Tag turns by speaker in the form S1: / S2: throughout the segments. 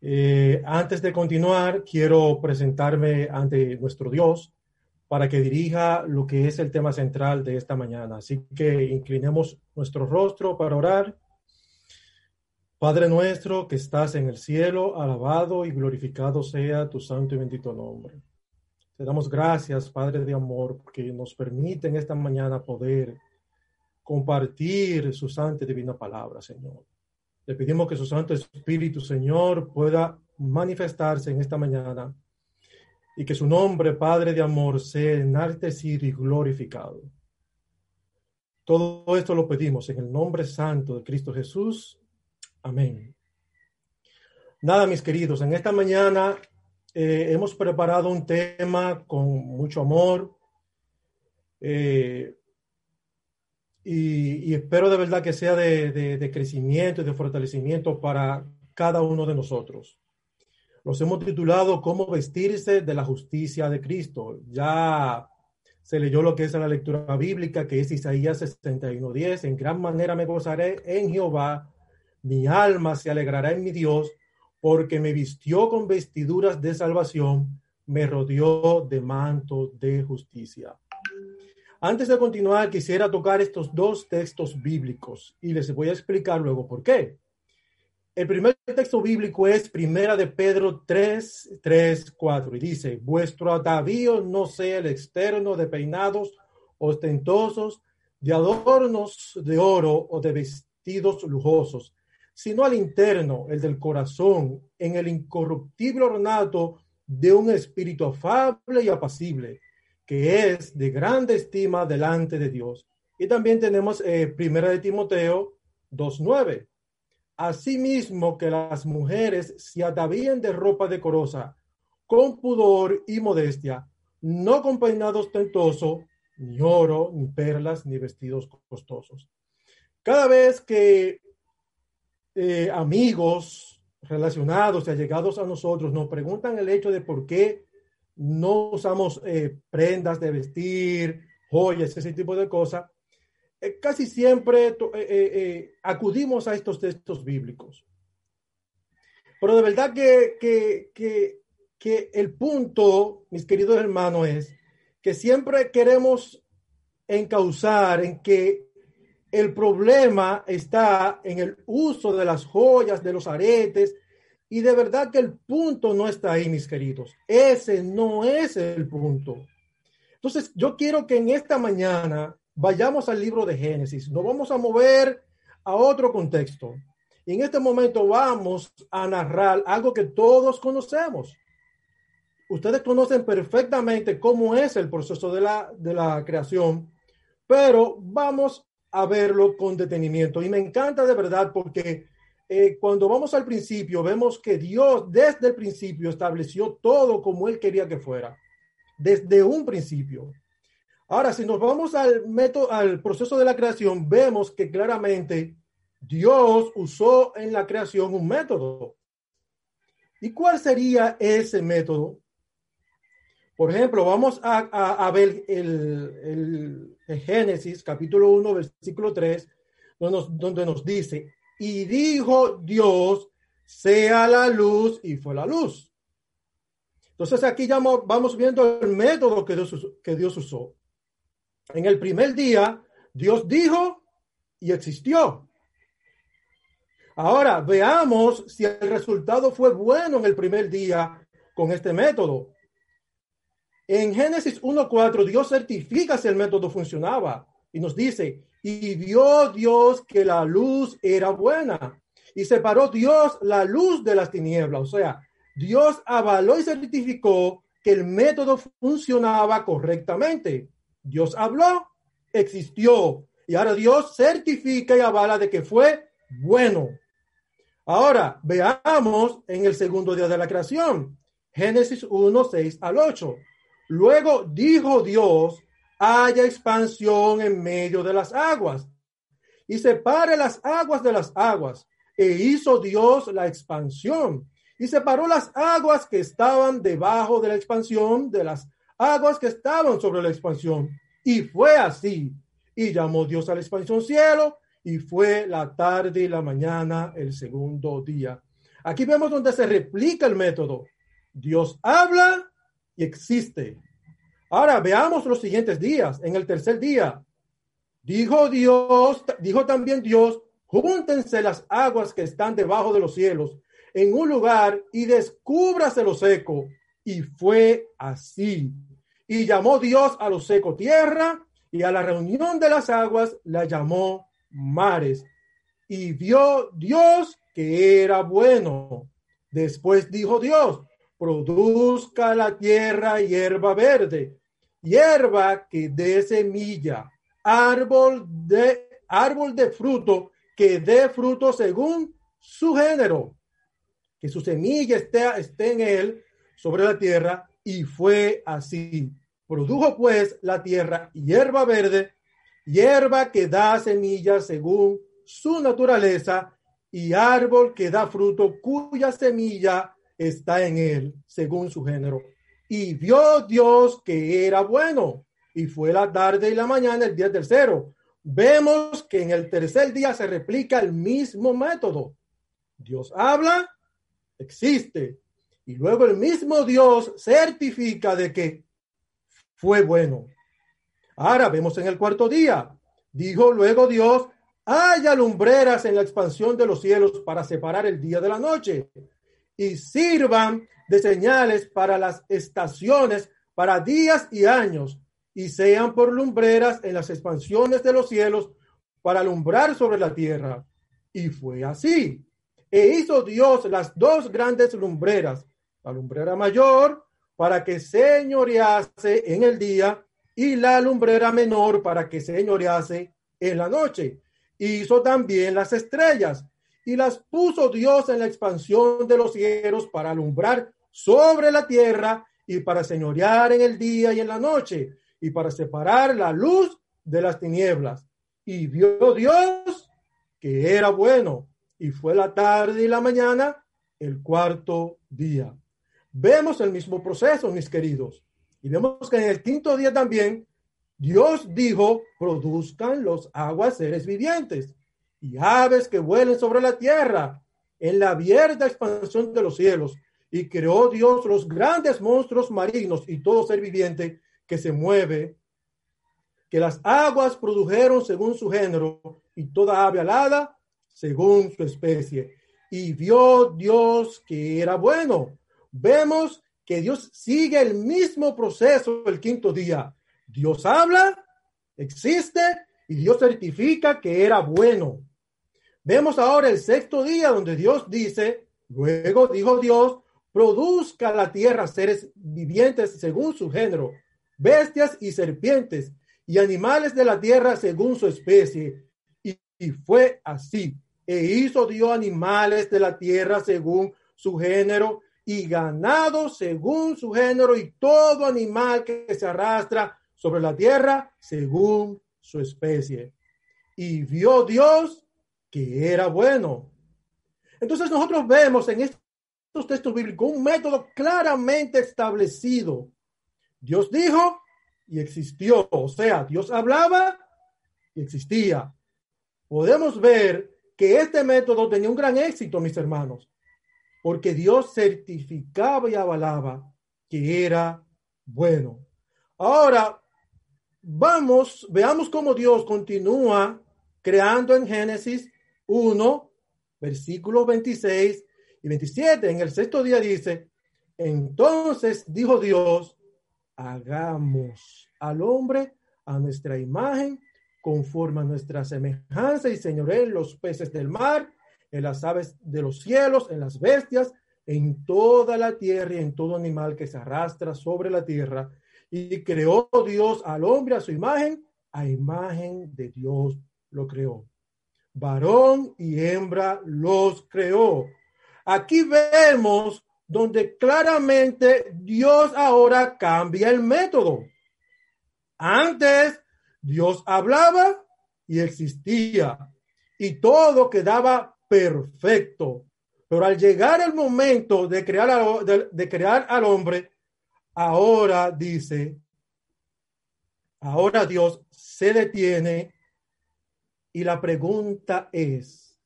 S1: Eh, antes de continuar, quiero presentarme ante nuestro Dios para que dirija lo que es el tema central de esta mañana. Así que inclinemos nuestro rostro para orar. Padre nuestro que estás en el cielo, alabado y glorificado sea tu santo y bendito nombre. Te damos gracias, Padre de amor, porque nos permite en esta mañana poder compartir su santa y divina palabra, Señor. Le pedimos que su Santo Espíritu, Señor, pueda manifestarse en esta mañana y que su nombre, Padre de amor, sea enaltecido y glorificado. Todo esto lo pedimos en el nombre santo de Cristo Jesús. Amén. Nada, mis queridos, en esta mañana eh, hemos preparado un tema con mucho amor. Eh, y, espero de verdad que sea de, crecimiento y de fortalecimiento para cada uno de nosotros. Los hemos titulado Cómo vestirse de la justicia de Cristo. Ya se leyó lo que es la lectura bíblica, que es Isaías 61.10. En gran manera me gozaré en Jehová, mi alma se alegrará en mi Dios, porque me vistió con vestiduras de salvación, me rodeó de manto de justicia. Antes de continuar, quisiera tocar estos dos textos bíblicos y les voy a explicar luego por qué. El primer texto bíblico es Primera de Pedro 3, 3, 4 y dice, vuestro atavío no sea el externo de peinados ostentosos, de adornos de oro o de vestidos lujosos, sino al interno, el del corazón, en el incorruptible ornato de un espíritu afable y apacible que es de grande estima delante de Dios. Y también tenemos eh, Primera de Timoteo 2.9. Asimismo que las mujeres se atavíen de ropa decorosa, con pudor y modestia, no con peinado ostentoso, ni oro, ni perlas, ni vestidos costosos. Cada vez que eh, amigos relacionados y allegados a nosotros nos preguntan el hecho de por qué no usamos eh, prendas de vestir, joyas, ese tipo de cosas, eh, casi siempre eh, acudimos a estos textos bíblicos. Pero de verdad que, que, que el punto, mis queridos hermanos, es que siempre queremos encauzar en que el problema está en el uso de las joyas, de los aretes, y de verdad que el punto no está ahí, mis queridos. Ese no es el punto. Entonces, yo quiero que en esta mañana vayamos al libro de Génesis. Nos vamos a mover a otro contexto. Y en este momento vamos a narrar algo que todos conocemos. Ustedes conocen perfectamente cómo es el proceso de la, de la creación, pero vamos a verlo con detenimiento. Y me encanta de verdad porque eh, cuando vamos al principio, vemos que Dios desde el principio estableció todo como Él quería que fuera, desde un principio. Ahora, si nos vamos al método, al proceso de la creación, vemos que claramente Dios usó en la creación un método. ¿Y cuál sería ese método? Por ejemplo, vamos a, ver el, Génesis capítulo 1, versículo 3, donde nos dice, y dijo Dios, sea la luz, y fue la luz. Entonces aquí ya vamos viendo el método que Dios, que Dios usó. En el primer día, Dios dijo y existió. Ahora veamos si el resultado fue bueno en el primer día con este método. En Génesis 1.4, Dios certifica si el método funcionaba y nos dice, y vio Dios que la luz era buena. Y separó Dios la luz de las tinieblas. O sea, Dios avaló y certificó que el método funcionaba correctamente. Dios habló, existió. Y ahora Dios certifica y avala de que fue bueno. Ahora, veamos en el segundo día de la creación, Génesis 1, 6 al 8. Luego dijo Dios, haya expansión en medio de las aguas y separe las aguas de las aguas. E hizo Dios la expansión y separó las aguas que estaban debajo de la expansión de las aguas que estaban sobre la expansión. Y fue así. Y llamó Dios a la expansión cielo y fue la tarde y la mañana el segundo día. Aquí vemos donde se replica el método. Dios habla y existe. Ahora veamos los siguientes días. En el tercer día, dijo Dios, dijo también Dios, júntense las aguas que están debajo de los cielos en un lugar y descúbrase lo seco. Y fue así. Y llamó Dios a lo seco tierra y a la reunión de las aguas la llamó mares. Y vio Dios que era bueno. Después dijo Dios, produzca la tierra hierba verde, hierba que dé semilla, árbol de árbol de fruto que dé fruto según su género, que su semilla esté, esté en él sobre la tierra, y fue así. Produjo pues la tierra hierba verde, hierba que da semilla según su naturaleza, y árbol que da fruto cuya semilla está en él, según su género. Y vio Dios que era bueno, y fue la tarde y la mañana el día tercero. Vemos que en el tercer día se replica el mismo método. Dios habla, existe, y luego el mismo Dios certifica de que fue bueno. Ahora vemos en el cuarto día. Dijo luego Dios, haya lumbreras en la expansión de los cielos para separar el día de la noche y sirvan de señales para las estaciones, para días y años, y sean por lumbreras en las expansiones de los cielos para alumbrar sobre la tierra. Y fue así. E hizo Dios las dos grandes lumbreras, la lumbrera mayor para que señorease en el día y la lumbrera menor para que señorease en la noche. Hizo también las estrellas y las puso Dios en la expansión de los cielos para alumbrar sobre la tierra y para señorear en el día y en la noche y para separar la luz de las tinieblas. Y vio Dios que era bueno y fue la tarde y la mañana el cuarto día. Vemos el mismo proceso, mis queridos. Y vemos que en el quinto día también Dios dijo, produzcan los aguas seres vivientes y aves que vuelen sobre la tierra en la abierta expansión de los cielos. Y creó Dios los grandes monstruos marinos y todo ser viviente que se mueve, que las aguas produjeron según su género y toda ave alada según su especie. Y vio Dios que era bueno. Vemos que Dios sigue el mismo proceso el quinto día. Dios habla, existe y Dios certifica que era bueno. Vemos ahora el sexto día donde Dios dice, luego dijo Dios, produzca la tierra seres vivientes según su género, bestias y serpientes, y animales de la tierra según su especie. Y, fue así. E hizo Dios animales de la tierra según su género, y ganado según su género, y todo animal que se arrastra sobre la tierra según su especie. Y vio Dios que era bueno. Entonces nosotros vemos en estos textos bíblicos un método claramente establecido. Dios dijo y existió, o sea, Dios hablaba y existía. Podemos ver que este método tenía un gran éxito, mis hermanos, porque Dios certificaba y avalaba que era bueno. Ahora, vamos, veamos cómo Dios continúa creando en Génesis 1, versículos 26 y 27. En el sexto día dice, entonces dijo Dios, hagamos al hombre a nuestra imagen, conforme a nuestra semejanza y en los peces del mar, en las aves de los cielos, en las bestias, en toda la tierra y en todo animal que se arrastra sobre la tierra. Y creó Dios al hombre a su imagen, a imagen de Dios lo creó. Varón y hembra los creó. Aquí vemos donde claramente Dios ahora cambia el método. Antes Dios hablaba y existía y todo quedaba perfecto. Pero al llegar el momento de crear, de, crear al hombre, ahora dice, ahora Dios se detiene y la pregunta es,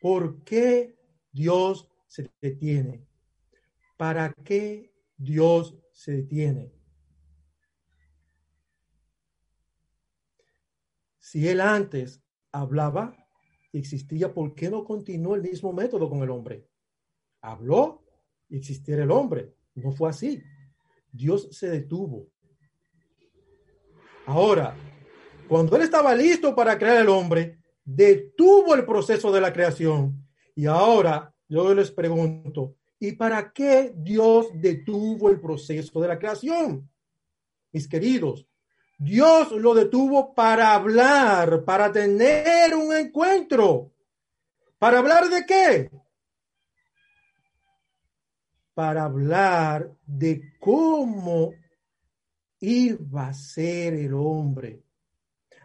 S1: ¿por qué Dios se detiene? ¿Para qué Dios se detiene? Si él antes hablaba y existía, ¿por qué no continuó el mismo método con el hombre? Habló y existiera el hombre. No fue así. Dios se detuvo. Ahora, cuando él estaba listo para crear el hombre, detuvo el proceso de la creación. Y ahora yo les pregunto, ¿y para qué Dios detuvo el proceso de la creación? Mis queridos, Dios lo detuvo para hablar, para tener un encuentro. ¿Para hablar de qué? Para hablar de cómo iba a ser el hombre.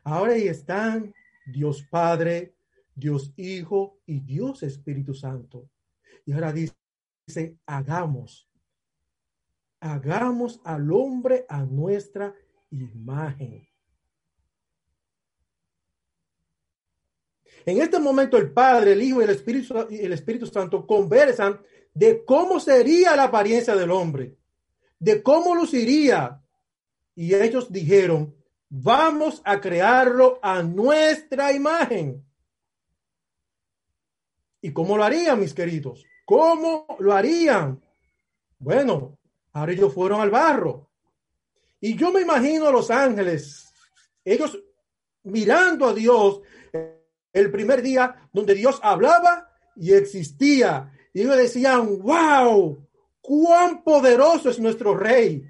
S1: Ahora ahí están Dios Padre, Dios Hijo y Dios Espíritu Santo. Y ahora dice, hagamos, hagamos al hombre a nuestra imagen. En este momento el Padre, el Hijo y el Espíritu, el Espíritu Santo conversan de cómo sería la apariencia del hombre, de cómo luciría. Y ellos dijeron, vamos a crearlo a nuestra imagen. ¿Y cómo lo harían, mis queridos? ¿Cómo lo harían? Bueno, ahora ellos fueron al barro y yo me imagino a los ángeles, ellos mirando a Dios el primer día donde Dios hablaba y existía. Y ellos decían, wow, cuán poderoso es nuestro rey.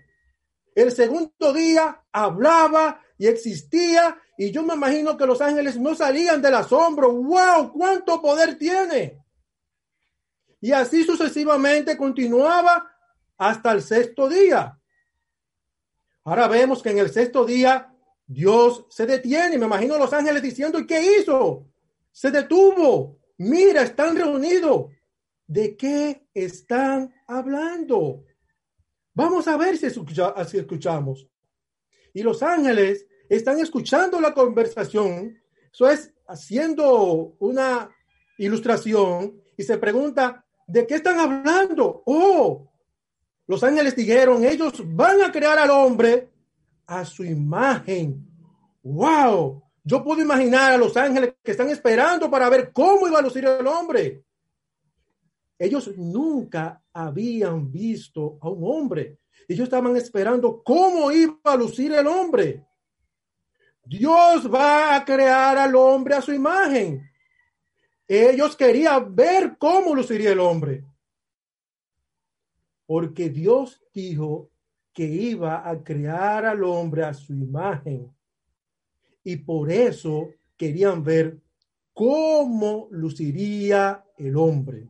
S1: El segundo día hablaba y existía. Y yo me imagino que los ángeles no salían del asombro. ¡Wow! ¿Cuánto poder tiene? Y así sucesivamente continuaba hasta el sexto día. Ahora vemos que en el sexto día Dios se detiene. Me imagino los ángeles diciendo, ¿y qué hizo? Se detuvo. Mira, están reunidos. ¿De qué están hablando? Vamos a ver si, escuchamos. Y los ángeles están escuchando la conversación. Eso es haciendo una ilustración y se pregunta, ¿de qué están hablando? Oh, los ángeles dijeron, ellos van a crear al hombre a su imagen. ¡Wow! Yo puedo imaginar a los ángeles que están esperando para ver cómo iba a lucir el hombre. Ellos nunca habían visto a un hombre. Ellos estaban esperando cómo iba a lucir el hombre. Dios va a crear al hombre a su imagen. Ellos querían ver cómo luciría el hombre porque Dios dijo que iba a crear al hombre a su imagen. Y por eso querían ver cómo luciría el hombre.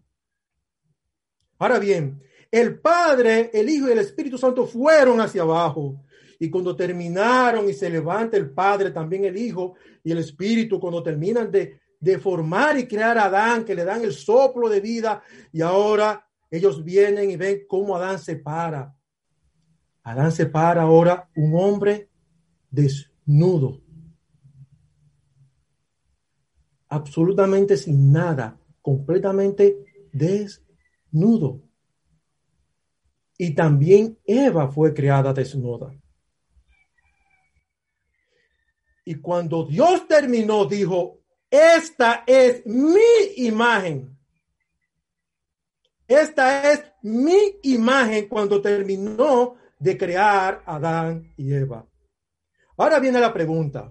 S1: Ahora bien, el Padre, el Hijo y el Espíritu Santo fueron hacia abajo. Y cuando terminaron y se levanta el Padre, también el Hijo y el Espíritu, cuando terminan de, de formar y crear a Adán, que le dan el soplo de vida, y ahora ellos vienen y ven cómo Adán se para. Adán se para ahora un hombre desnudo. Absolutamente sin nada, completamente desnudo. Y también Eva fue creada desnuda. Y cuando Dios terminó, dijo, esta es mi imagen. Esta es mi imagen cuando terminó de crear Adán y Eva. Ahora viene la pregunta.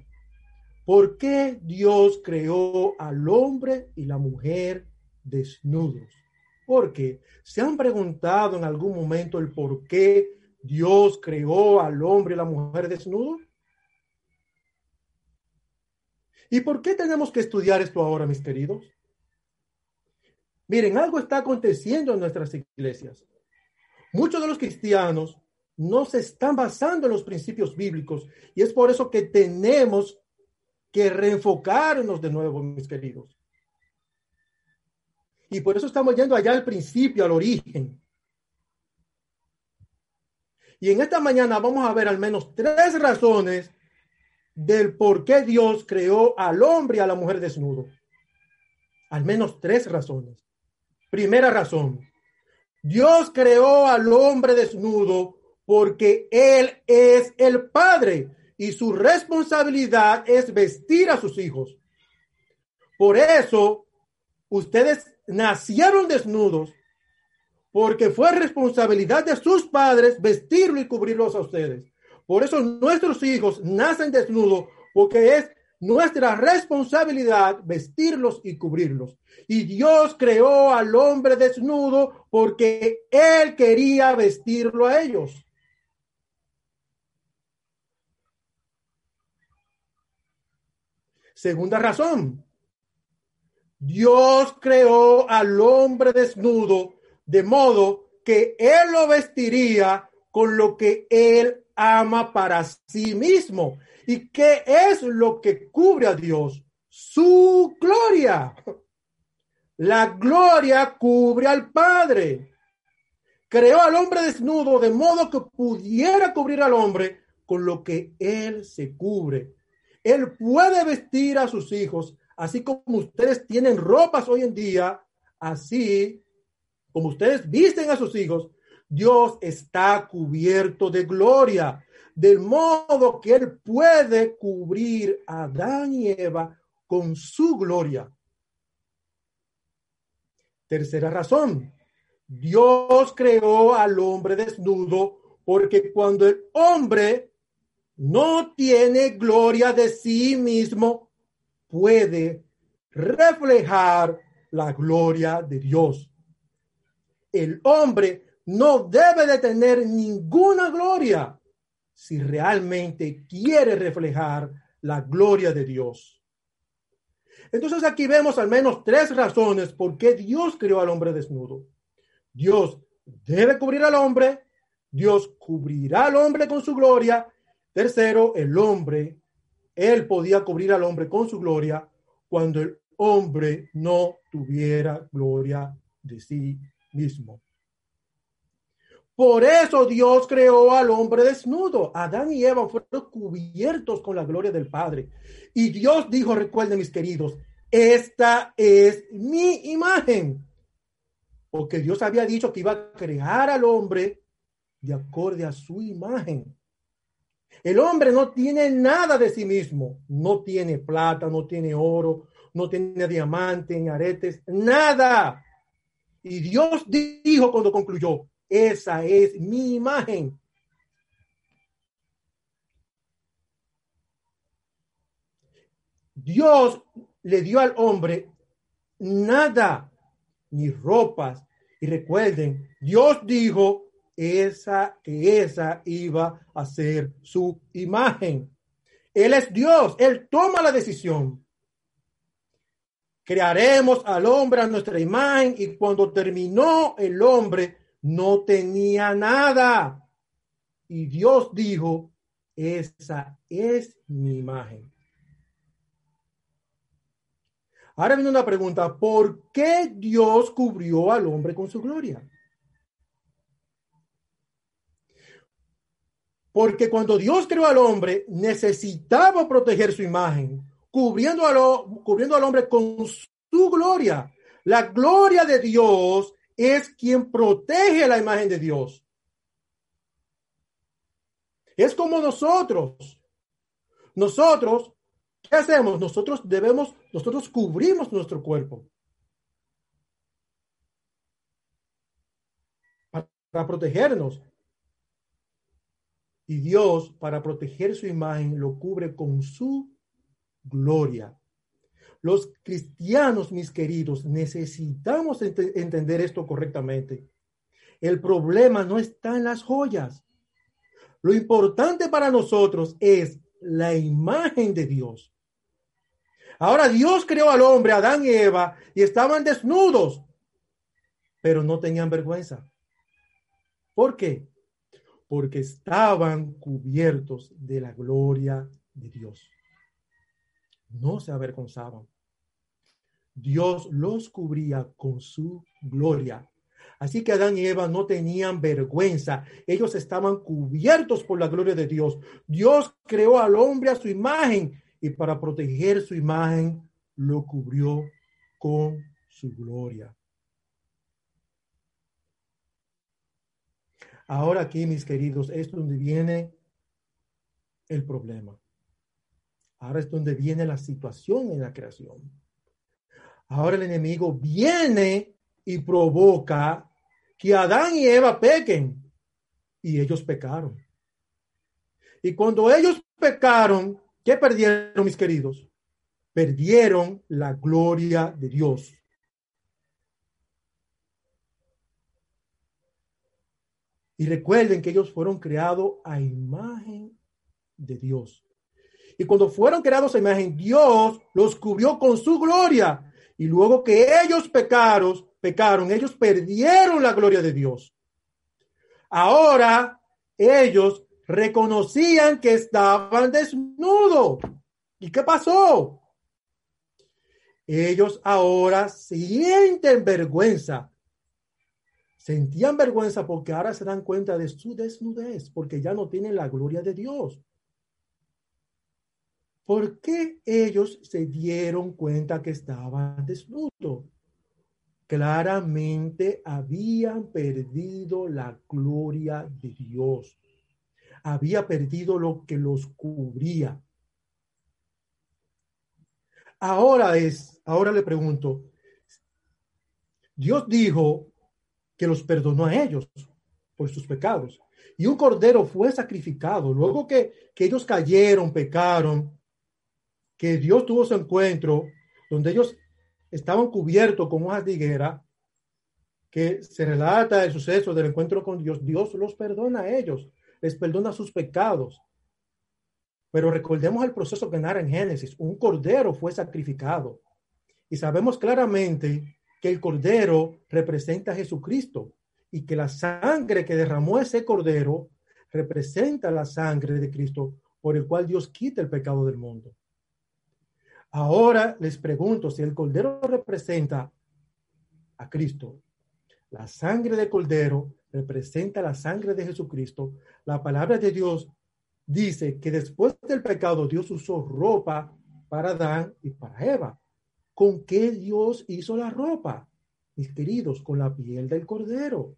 S1: ¿Por qué Dios creó al hombre y la mujer desnudos? Porque se han preguntado en algún momento el por qué Dios creó al hombre y la mujer desnudos. ¿Y por qué tenemos que estudiar esto ahora, mis queridos? Miren, algo está aconteciendo en nuestras iglesias. Muchos de los cristianos no se están basando en los principios bíblicos y es por eso que tenemos que reenfocarnos de nuevo, mis queridos. Y por eso estamos yendo allá al principio, al origen. Y en esta mañana vamos a ver al menos tres razones del por qué Dios creó al hombre y a la mujer desnudo. Al menos tres razones. Primera razón. Dios creó al hombre desnudo porque Él es el Padre y su responsabilidad es vestir a sus hijos. Por eso, ustedes nacieron desnudos porque fue responsabilidad de sus padres vestirlo y cubrirlos a ustedes. Por eso nuestros hijos nacen desnudos porque es nuestra responsabilidad vestirlos y cubrirlos. Y Dios creó al hombre desnudo porque Él quería vestirlo a ellos. Segunda razón, Dios creó al hombre desnudo de modo que Él lo vestiría con lo que Él ama para sí mismo. ¿Y qué es lo que cubre a Dios? Su gloria. La gloria cubre al Padre. Creó al hombre desnudo de modo que pudiera cubrir al hombre con lo que Él se cubre. Él puede vestir a sus hijos, así como ustedes tienen ropas hoy en día, así como ustedes visten a sus hijos, Dios está cubierto de gloria, del modo que Él puede cubrir a Adán y Eva con su gloria. Tercera razón, Dios creó al hombre desnudo porque cuando el hombre no tiene gloria de sí mismo, puede reflejar la gloria de Dios. El hombre no debe de tener ninguna gloria si realmente quiere reflejar la gloria de Dios. Entonces aquí vemos al menos tres razones por qué Dios creó al hombre desnudo. Dios debe cubrir al hombre, Dios cubrirá al hombre con su gloria. Tercero, el hombre, él podía cubrir al hombre con su gloria cuando el hombre no tuviera gloria de sí mismo. Por eso Dios creó al hombre desnudo. Adán y Eva fueron cubiertos con la gloria del Padre. Y Dios dijo, recuerden mis queridos, esta es mi imagen. Porque Dios había dicho que iba a crear al hombre de acorde a su imagen. El hombre no tiene nada de sí mismo. No tiene plata, no tiene oro, no tiene diamante, ni aretes, nada. Y Dios dijo cuando concluyó, esa es mi imagen. Dios le dio al hombre nada, ni ropas. Y recuerden, Dios dijo esa que esa iba a ser su imagen. Él es Dios, él toma la decisión. Crearemos al hombre a nuestra imagen y cuando terminó el hombre no tenía nada. Y Dios dijo, esa es mi imagen. Ahora viene una pregunta, ¿por qué Dios cubrió al hombre con su gloria? Porque cuando Dios creó al hombre, necesitaba proteger su imagen, cubriendo, cubriendo al hombre con su gloria. La gloria de Dios es quien protege la imagen de Dios. Es como nosotros. Nosotros, ¿qué hacemos? Nosotros debemos, nosotros cubrimos nuestro cuerpo. Para, protegernos. Y Dios, para proteger su imagen, lo cubre con su gloria. Los cristianos, mis queridos, necesitamos entender esto correctamente. El problema no está en las joyas. Lo importante para nosotros es la imagen de Dios. Ahora Dios creó al hombre, Adán y Eva, y estaban desnudos, pero no tenían vergüenza. ¿Por qué? Porque estaban cubiertos de la gloria de Dios. No se avergonzaban. Dios los cubría con su gloria. Así que Adán y Eva no tenían vergüenza. Ellos estaban cubiertos por la gloria de Dios. Dios creó al hombre a su imagen y para proteger su imagen lo cubrió con su gloria. Ahora aquí, mis queridos, es donde viene el problema. Ahora es donde viene la situación en la creación. Ahora el enemigo viene y provoca que Adán y Eva pequen. Y ellos pecaron. Y cuando ellos pecaron, ¿qué perdieron, mis queridos? Perdieron la gloria de Dios. Y recuerden que ellos fueron creados a imagen de Dios. Y cuando fueron creados a imagen, Dios los cubrió con su gloria. Y luego que ellos pecaron, pecaron, ellos perdieron la gloria de Dios. Ahora ellos reconocían que estaban desnudos. ¿Y qué pasó? Ellos ahora sienten vergüenza. Sentían vergüenza porque ahora se dan cuenta de su desnudez, porque ya no tienen la gloria de Dios. ¿Por qué ellos se dieron cuenta que estaban desnudos? Claramente habían perdido la gloria de Dios. Había perdido lo que los cubría. Ahora es, ahora le pregunto, Dios dijo que los perdonó a ellos por sus pecados. Y un cordero fue sacrificado. Luego que, que ellos cayeron, pecaron, que Dios tuvo su encuentro donde ellos estaban cubiertos con hojas de higuera, que se relata el suceso del encuentro con Dios, Dios los perdona a ellos, les perdona sus pecados. Pero recordemos el proceso que narra en Génesis, un cordero fue sacrificado y sabemos claramente que el cordero representa a Jesucristo y que la sangre que derramó ese cordero representa la sangre de Cristo por el cual Dios quita el pecado del mundo. Ahora les pregunto si el cordero representa a Cristo. La sangre de cordero representa la sangre de Jesucristo. La palabra de Dios dice que después del pecado Dios usó ropa para Adán y para Eva. ¿Con qué Dios hizo la ropa? Mis queridos, con la piel del cordero.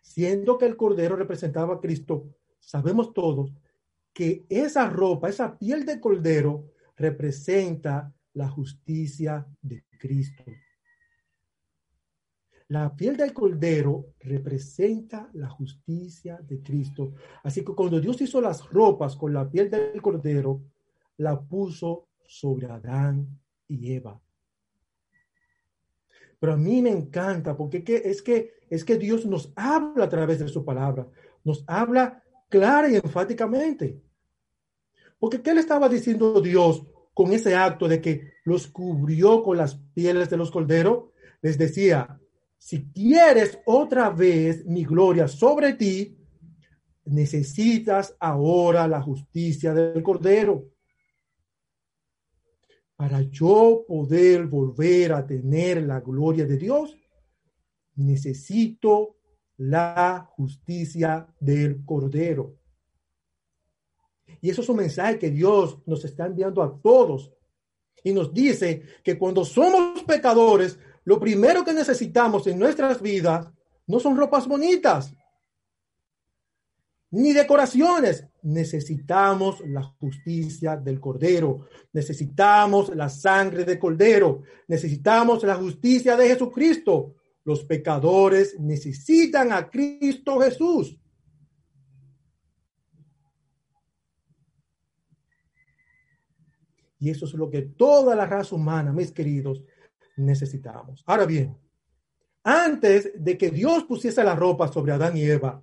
S1: Siendo que el cordero representaba a Cristo, sabemos todos que esa ropa, esa piel de cordero, representa la justicia de Cristo. La piel del cordero representa la justicia de Cristo. Así que cuando Dios hizo las ropas con la piel del cordero, la puso sobre Adán y. Pero a mí me encanta porque es que, es que Dios nos habla a través de su palabra, nos habla clara y enfáticamente. Porque ¿qué le estaba diciendo Dios con ese acto de que los cubrió con las pieles de los corderos? Les decía, si quieres otra vez mi gloria sobre ti, necesitas ahora la justicia del cordero. Para yo poder volver a tener la gloria de Dios, necesito la justicia del cordero. Y eso es un mensaje que Dios nos está enviando a todos. Y nos dice que cuando somos pecadores, lo primero que necesitamos en nuestras vidas no son ropas bonitas, ni decoraciones. Necesitamos la justicia del Cordero. Necesitamos la sangre del Cordero. Necesitamos la justicia de Jesucristo. Los pecadores necesitan a Cristo Jesús. Y eso es lo que toda la raza humana, mis queridos, necesitamos. Ahora bien, antes de que Dios pusiese la ropa sobre Adán y Eva,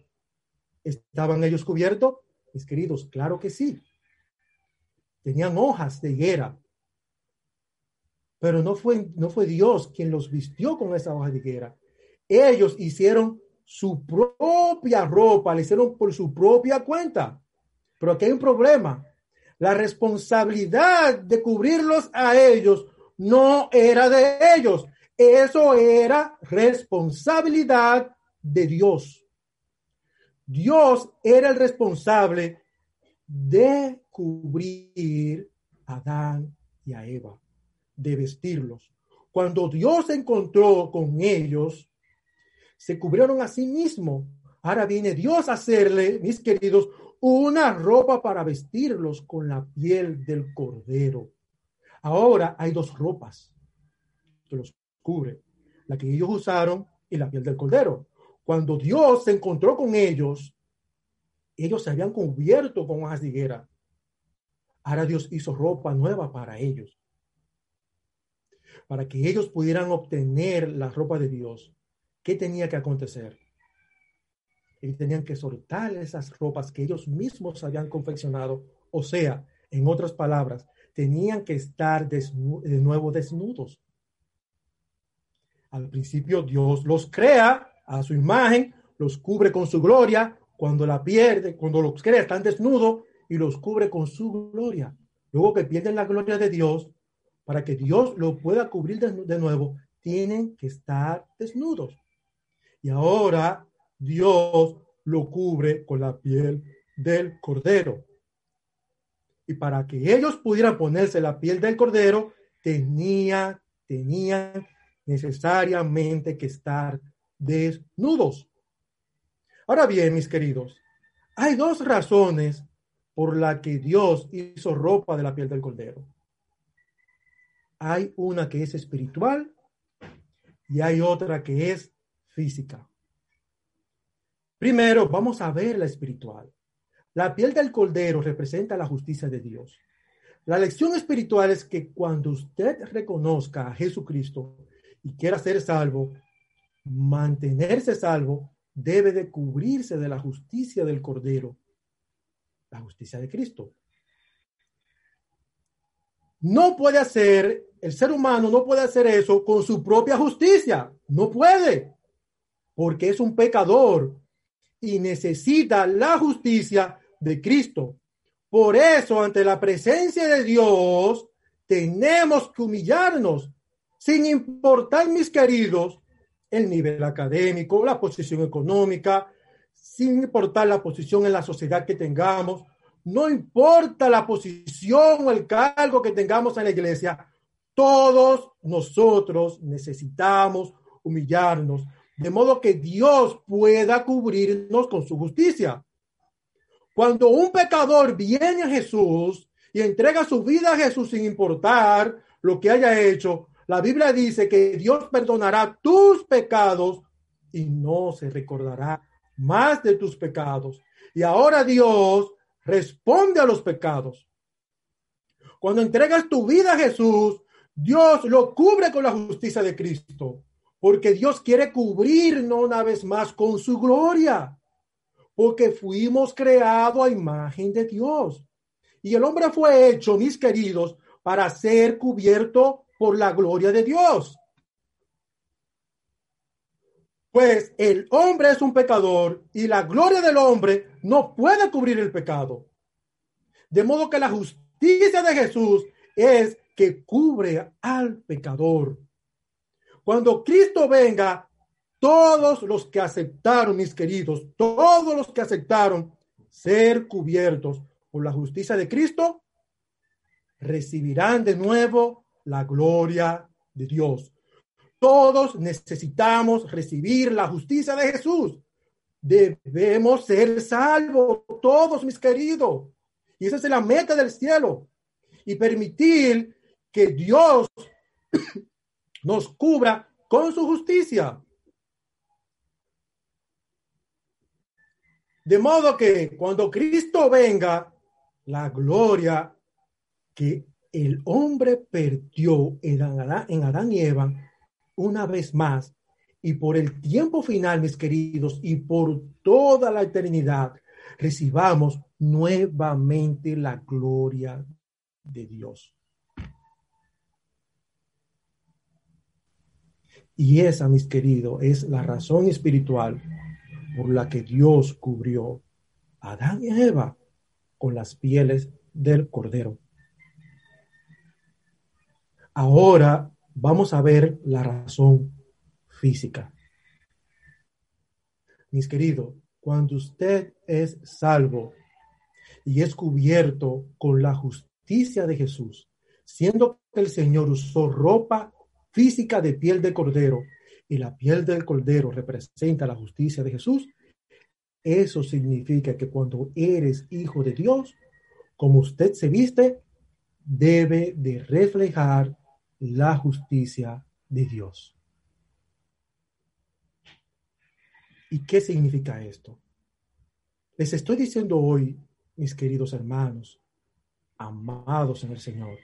S1: ¿estaban ellos cubiertos? Mis queridos, claro que sí. Tenían hojas de higuera. Pero no fue, no fue Dios quien los vistió con esa hoja de higuera. Ellos hicieron su propia ropa, le hicieron por su propia cuenta. Pero aquí hay un problema. La responsabilidad de cubrirlos a ellos no era de ellos. Eso era responsabilidad de Dios. Dios era el responsable de cubrir a Adán y a Eva, de vestirlos. Cuando Dios se encontró con ellos, se cubrieron a sí mismos. Ahora viene Dios a hacerle, mis queridos, una ropa para vestirlos con la piel del cordero. Ahora hay dos ropas que los cubre, la que ellos usaron y la piel del cordero. Cuando Dios se encontró con ellos, ellos se habían cubierto con hojas de higuera. Ahora Dios hizo ropa nueva para ellos. Para que ellos pudieran obtener la ropa de Dios, ¿qué tenía que acontecer? Ellos tenían que soltar esas ropas que ellos mismos habían confeccionado. O sea, en otras palabras, tenían que estar de nuevo desnudos. Al principio Dios los crea a su imagen, los cubre con su gloria. Cuando la pierde, cuando los crea, están desnudos y los cubre con su gloria. Luego que pierden la gloria de Dios, para que Dios lo pueda cubrir de, nuevo, tienen que estar desnudos. Y ahora Dios lo cubre con la piel del cordero. Y para que ellos pudieran ponerse la piel del cordero, tenía, tenían necesariamente que estar desnudos. Ahora bien, mis queridos, hay dos razones por la que Dios hizo ropa de la piel del cordero. Hay una que es espiritual y hay otra que es física. Primero, vamos a ver la espiritual. La piel del cordero representa la justicia de Dios. La lección espiritual es que cuando usted reconozca a Jesucristo y quiera ser salvo, mantenerse salvo, debe de cubrirse de la justicia del Cordero, la justicia de Cristo. No puede hacer, el ser humano no puede hacer eso con su propia justicia, no puede, porque es un pecador y necesita la justicia de Cristo. Por eso, ante la presencia de Dios, tenemos que humillarnos sin importar, mis queridos, el nivel académico, la posición económica, sin importar la posición en la sociedad que tengamos, no importa la posición o el cargo que tengamos en la iglesia, todos nosotros necesitamos humillarnos, de modo que Dios pueda cubrirnos con su justicia. Cuando un pecador viene a Jesús y entrega su vida a Jesús sin importar lo que haya hecho, la Biblia dice que Dios perdonará tus pecados y no se recordará más de tus pecados. Y ahora Dios responde a los pecados. Cuando entregas tu vida a Jesús, Dios lo cubre con la justicia de Cristo, porque Dios quiere cubrirnos una vez más con su gloria, porque fuimos creados a imagen de Dios. Y el hombre fue hecho, mis queridos, para ser cubierto por la gloria de Dios. Pues el hombre es un pecador y la gloria del hombre no puede cubrir el pecado. De modo que la justicia de Jesús es que cubre al pecador. Cuando Cristo venga, todos los que aceptaron, mis queridos, todos los que aceptaron ser cubiertos por la justicia de Cristo, recibirán de nuevo la gloria de Dios. Todos necesitamos recibir la justicia de Jesús. Debemos ser salvos, todos mis queridos. Y esa es la meta del cielo. Y permitir que Dios nos cubra con su justicia. De modo que cuando Cristo venga, la gloria que el hombre perdió en Adán, y Eva una vez más y por el tiempo final, mis queridos, y por toda la eternidad, recibamos nuevamente la gloria de Dios. Y esa, mis queridos, es la razón espiritual por la que Dios cubrió a Adán y Eva con las pieles del cordero. Ahora vamos a ver la razón física. Mis queridos, cuando usted es salvo y es cubierto con la justicia de Jesús, siendo que el Señor usó ropa física de piel de cordero y la piel del cordero representa la justicia de Jesús, eso significa que cuando eres hijo de Dios, como usted se viste, debe de reflejar la justicia de Dios. ¿Y qué significa esto? Les estoy diciendo hoy, mis queridos hermanos, amados en el Señor,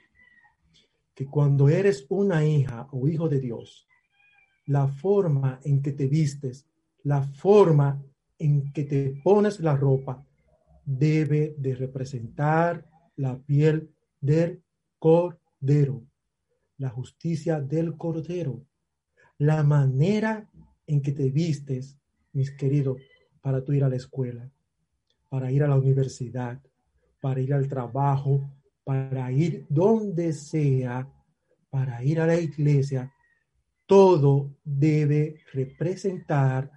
S1: que cuando eres una hija o hijo de Dios, la forma en que te vistes, la forma en que te pones la ropa, debe de representar la piel del cordero, la justicia del cordero, la manera en que te vistes mis queridos, para tú ir a la escuela, para ir a la universidad, para ir al trabajo, para ir donde sea, para ir a la iglesia, todo debe representar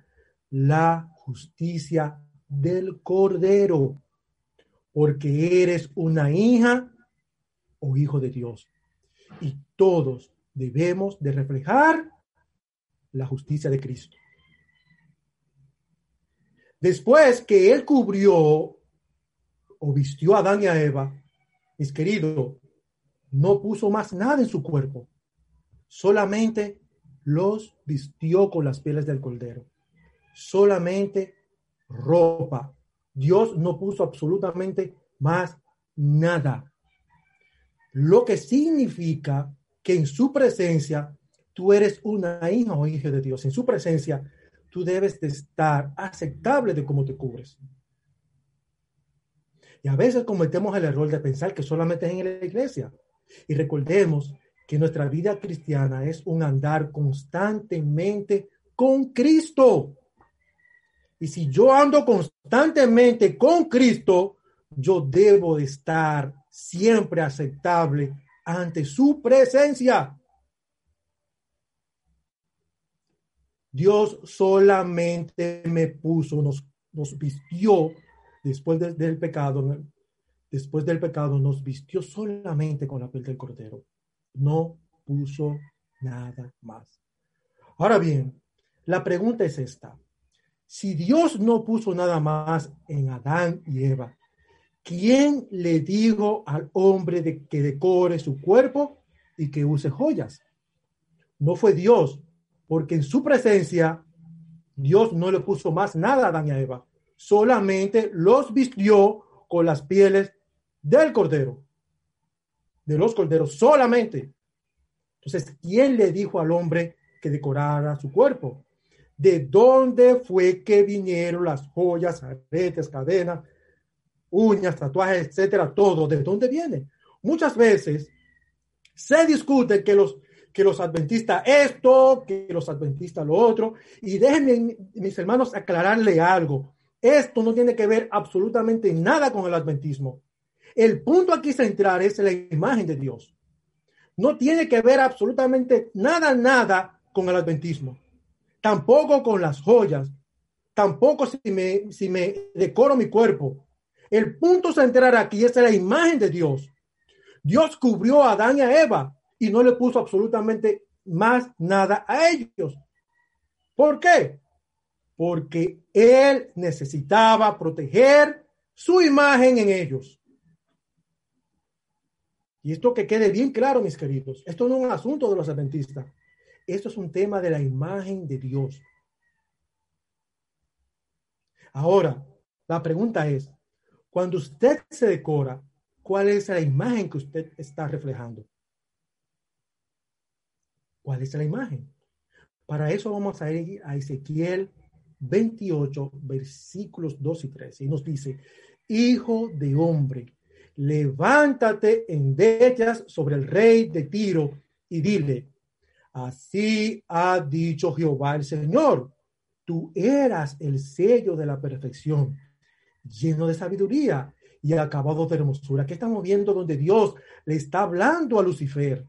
S1: la justicia del Cordero, porque eres una hija o hijo de Dios. Y todos debemos de reflejar la justicia de Cristo. Después que él cubrió o vistió a Adán y a Eva, mis queridos, no puso más nada en su cuerpo, solamente los vistió con las pieles del cordero, solamente ropa. Dios no puso absolutamente más nada. Lo que significa que en su presencia tú eres una hija o hija de Dios. En su presencia tú debes de estar aceptable de cómo te cubres. Y a veces cometemos el error de pensar que solamente es en la iglesia. Y recordemos que nuestra vida cristiana es un andar constantemente con Cristo. Y si yo ando constantemente con Cristo, yo debo de estar siempre aceptable ante su presencia. Dios solamente me puso, nos, nos vistió después del pecado, después del pecado nos vistió solamente con la piel del cordero. No puso nada más. Ahora bien, la pregunta es esta. Si Dios no puso nada más en Adán y Eva, ¿quién le dijo al hombre que decore su cuerpo y que use joyas? No fue Dios, porque en su presencia Dios no le puso más nada a Adán Eva, solamente los vistió con las pieles del cordero, de los corderos, solamente. Entonces, ¿quién le dijo al hombre que decorara su cuerpo? ¿De dónde fue que vinieron las joyas, aretes, cadenas, uñas, tatuajes, etcétera? Todo, ¿de dónde viene? Muchas veces se discute que los que los adventistas esto, que los adventistas lo otro. Y déjenme, mis hermanos, aclararle algo. Esto no tiene que ver absolutamente nada con el adventismo. El punto aquí central es la imagen de Dios. No tiene que ver absolutamente nada, nada con el adventismo. Tampoco con las joyas. Tampoco si me, si me decoro mi cuerpo. El punto central aquí es la imagen de Dios. Dios cubrió a Adán y a Eva y no le puso absolutamente más nada a ellos. ¿Por qué? Porque él necesitaba proteger su imagen en ellos. Y esto que quede bien claro, mis queridos, esto no es un asunto de los adventistas. Esto es un tema de la imagen de Dios. Ahora, la pregunta es, cuando usted se decora, ¿cuál es la imagen que usted está reflejando? ¿Cuál es la imagen? Para eso vamos a ir a Ezequiel 28, versículos 2 y 3. Y nos dice, Hijo de hombre, levántate en dechas sobre el rey de Tiro y dile, Así ha dicho Jehová el Señor. Tú eras el sello de la perfección, lleno de sabiduría y acabado de hermosura. ¿Qué estamos viendo donde Dios le está hablando a Lucifer?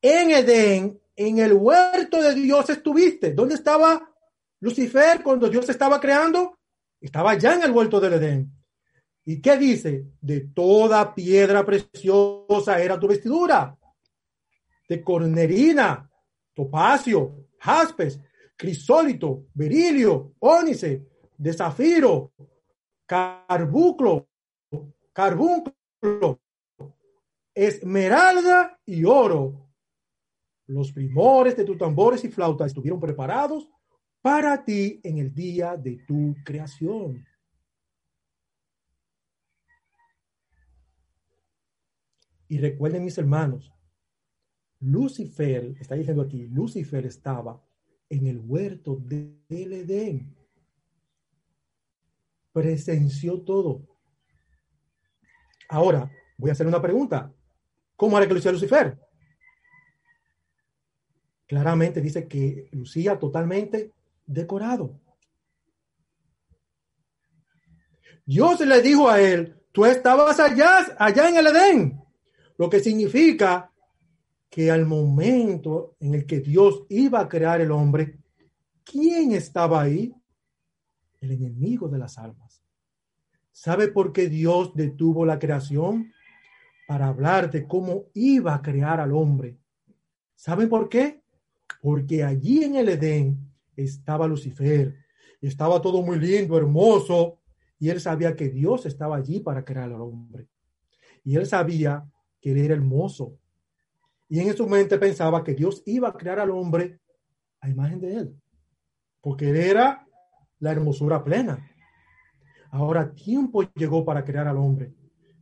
S1: En Edén, en el huerto de Dios estuviste. ¿Dónde estaba Lucifer cuando Dios estaba creando? Estaba ya en el huerto del Edén. ¿Y qué dice? De toda piedra preciosa era tu vestidura. De cornerina, topacio, jaspes, crisólito, berilio, ónice, de zafiro, carbunclo, carbunclo, esmeralda y oro. Los primores de tus tambores y flautas estuvieron preparados para ti en el día de tu creación. Y recuerden mis hermanos, Lucifer, está diciendo aquí, Lucifer estaba en el huerto del Edén. Presenció todo. Ahora, voy a hacer una pregunta. ¿Cómo era que lucía Lucifer? Claramente dice que lucía totalmente decorado. Dios le dijo a él, tú estabas allá, allá en el Edén, lo que significa que al momento en el que Dios iba a crear el hombre, ¿quién estaba ahí? El enemigo de las almas. ¿Sabe por qué Dios detuvo la creación? Para hablar de cómo iba a crear al hombre. ¿Sabe por qué? Porque allí en el Edén estaba Lucifer, estaba todo muy lindo, hermoso, y él sabía que Dios estaba allí para crear al hombre. Y él sabía que él era hermoso, y en su mente pensaba que Dios iba a crear al hombre a imagen de él, porque él era la hermosura plena. Ahora tiempo llegó para crear al hombre.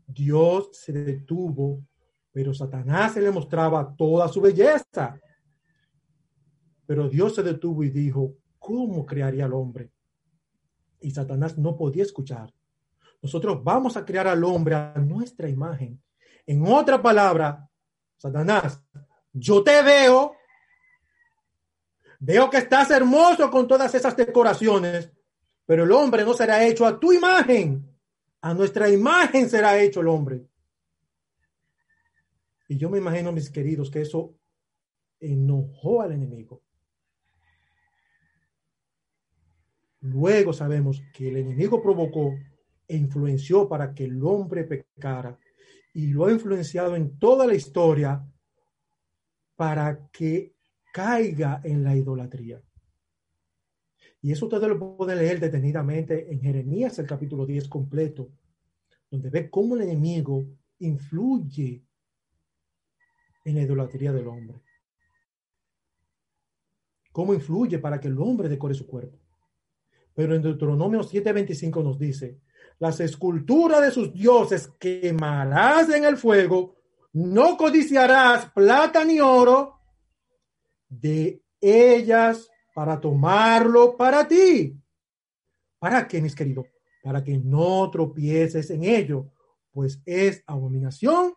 S1: Dios se detuvo, pero Satanás se le mostraba toda su belleza. Pero Dios se detuvo y dijo, ¿cómo crearía al hombre? Y Satanás no podía escuchar. Nosotros vamos a crear al hombre a nuestra imagen. En otra palabra, Satanás, yo te veo, veo que estás hermoso con todas esas decoraciones, pero el hombre no será hecho a tu imagen, a nuestra imagen será hecho el hombre. Y yo me imagino, mis queridos, que eso enojó al enemigo. Luego sabemos que el enemigo provocó e influenció para que el hombre pecara y lo ha influenciado en toda la historia para que caiga en la idolatría. Y eso ustedes lo pueden leer detenidamente en Jeremías, el capítulo 10 completo, donde ve cómo el enemigo influye en la idolatría del hombre. Cómo influye para que el hombre decore su cuerpo. Pero en Deuteronomio 7:25 nos dice, las esculturas de sus dioses quemarás en el fuego, no codiciarás plata ni oro de ellas para tomarlo para ti. ¿Para qué, mis queridos? Para que no tropieces en ello, pues es abominación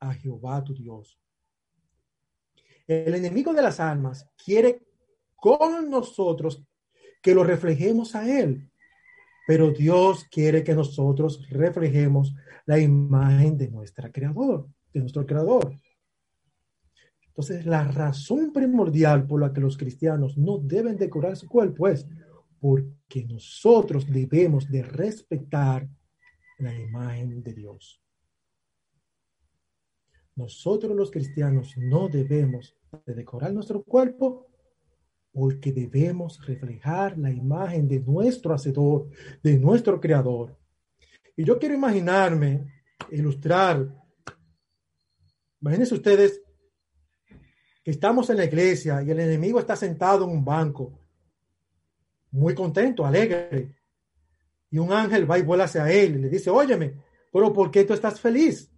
S1: a Jehová tu Dios. El enemigo de las almas quiere con nosotros que lo reflejemos a él, pero Dios quiere que nosotros reflejemos la imagen de nuestra creador, de nuestro creador. Entonces, la razón primordial por la que los cristianos no deben decorar su cuerpo es porque nosotros debemos de respetar la imagen de Dios. Nosotros los cristianos no debemos de decorar nuestro cuerpo porque debemos reflejar la imagen de nuestro Hacedor, de nuestro Creador. Y yo quiero imaginarme, ilustrar, imagínense ustedes que estamos en la iglesia y el enemigo está sentado en un banco, muy contento, alegre, y un ángel va y vuela hacia él y le dice, óyeme, pero ¿por qué tú estás feliz?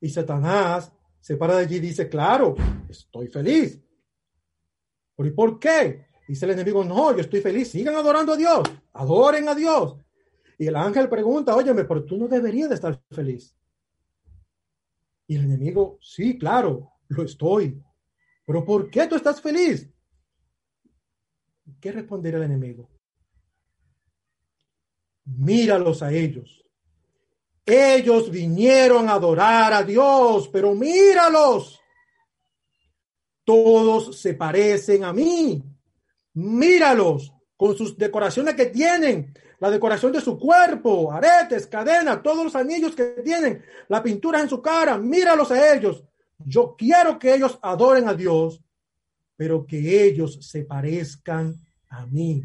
S1: Y Satanás se para de allí y dice, claro, estoy feliz ¿Y por qué? Dice el enemigo, no, yo estoy feliz, sigan adorando a Dios, adoren a Dios. Y el ángel pregunta, óyeme, pero tú no deberías de estar feliz. Y el enemigo, sí, claro, lo estoy, pero ¿por qué tú estás feliz? ¿Qué responderá el enemigo? Míralos a ellos. Ellos vinieron a adorar a Dios, pero míralos. Todos se parecen a mí. Míralos con sus decoraciones que tienen, la decoración de su cuerpo, aretes, cadenas, todos los anillos que tienen, la pintura en su cara, míralos a ellos. Yo quiero que ellos adoren a Dios, pero que ellos se parezcan a mí.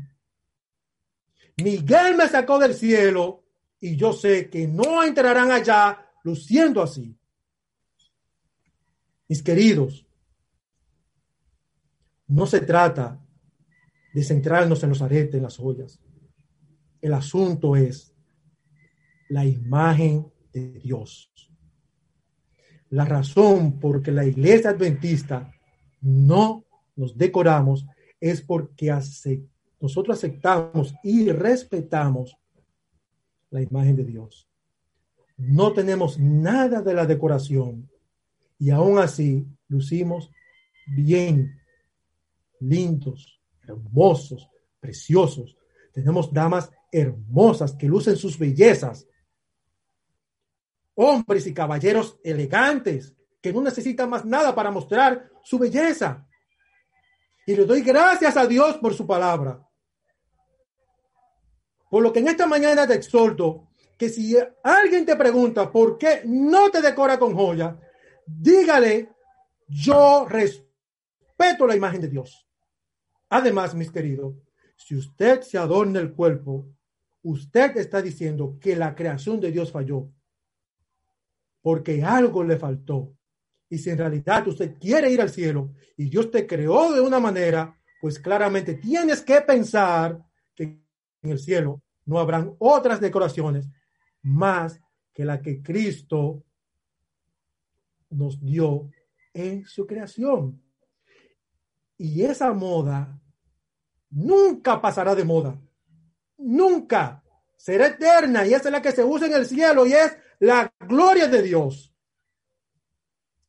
S1: Miguel me sacó del cielo y yo sé que no entrarán allá luciendo así. Mis queridos, no se trata de centrarnos en los aretes, en las joyas. El asunto es la imagen de Dios. La razón por que la iglesia adventista no nos decoramos es porque nosotros aceptamos y respetamos la imagen de Dios. No tenemos nada de la decoración y aún así lucimos bien, lindos, hermosos, preciosos. Tenemos damas hermosas que lucen sus bellezas. Hombres y caballeros elegantes que no necesitan más nada para mostrar su belleza. Y le doy gracias a Dios por su palabra. Por lo que en esta mañana te exhorto que si alguien te pregunta por qué no te decora con joya, dígale, yo respeto la imagen de Dios. Además, mis queridos, si usted se adorna el cuerpo, usted está diciendo que la creación de Dios falló, porque algo le faltó. Y si en realidad usted quiere ir al cielo y Dios te creó de una manera, pues claramente tienes que pensar que en el cielo no habrán otras decoraciones más que la que Cristo nos dio en su creación. Y esa moda nunca pasará de moda. Nunca. Será eterna y esa es la que se usa en el cielo y es la gloria de Dios.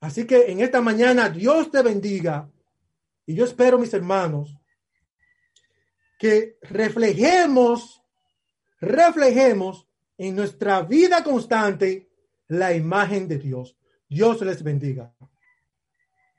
S1: Así que en esta mañana Dios te bendiga y yo espero, mis hermanos, que reflejemos, reflejemos en nuestra vida constante la imagen de Dios. Dios les bendiga.